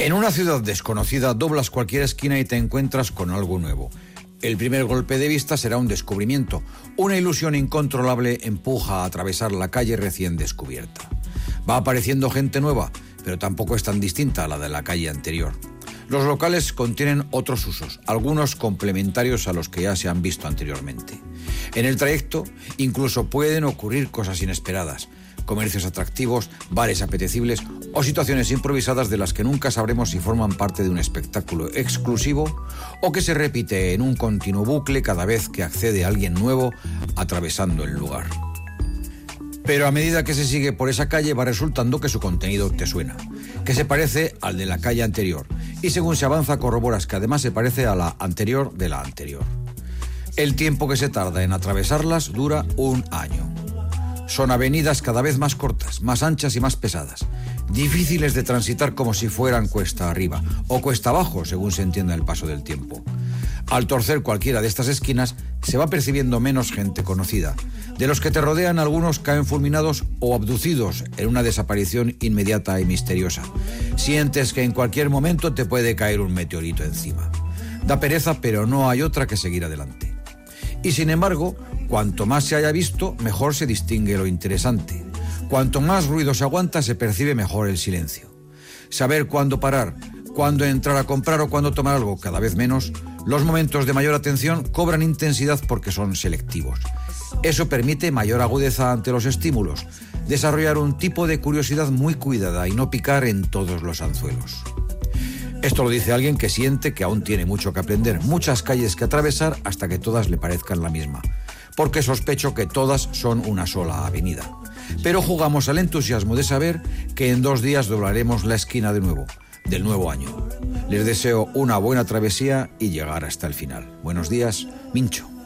En una ciudad desconocida doblas cualquier esquina y te encuentras con algo nuevo. El primer golpe de vista será un descubrimiento. Una ilusión incontrolable empuja a atravesar la calle recién descubierta. Va apareciendo gente nueva, pero tampoco es tan distinta a la de la calle anterior. Los locales contienen otros usos, algunos complementarios a los que ya se han visto anteriormente. En el trayecto incluso pueden ocurrir cosas inesperadas comercios atractivos, bares apetecibles o situaciones improvisadas de las que nunca sabremos si forman parte de un espectáculo exclusivo o que se repite en un continuo bucle cada vez que accede alguien nuevo atravesando el lugar. Pero a medida que se sigue por esa calle va resultando que su contenido te suena, que se parece al de la calle anterior, y según se avanza corroboras que además se parece a la anterior de la anterior. El tiempo que se tarda en atravesarlas dura un año. Son avenidas cada vez más cortas, más anchas y más pesadas, difíciles de transitar como si fueran cuesta arriba o cuesta abajo, según se entienda el paso del tiempo. Al torcer cualquiera de estas esquinas, se va percibiendo menos gente conocida. De los que te rodean, algunos caen fulminados o abducidos en una desaparición inmediata y misteriosa. Sientes que en cualquier momento te puede caer un meteorito encima. Da pereza, pero no hay otra que seguir adelante. Y sin embargo, Cuanto más se haya visto, mejor se distingue lo interesante. Cuanto más ruido se aguanta, se percibe mejor el silencio. Saber cuándo parar, cuándo entrar a comprar o cuándo tomar algo, cada vez menos, los momentos de mayor atención cobran intensidad porque son selectivos. Eso permite mayor agudeza ante los estímulos, desarrollar un tipo de curiosidad muy cuidada y no picar en todos los anzuelos. Esto lo dice alguien que siente que aún tiene mucho que aprender, muchas calles que atravesar hasta que todas le parezcan la misma porque sospecho que todas son una sola avenida. Pero jugamos al entusiasmo de saber que en dos días doblaremos la esquina de nuevo, del nuevo año. Les deseo una buena travesía y llegar hasta el final. Buenos días, Mincho.